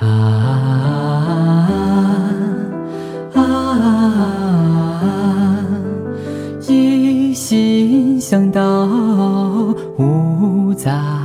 啊啊！一心向道无杂。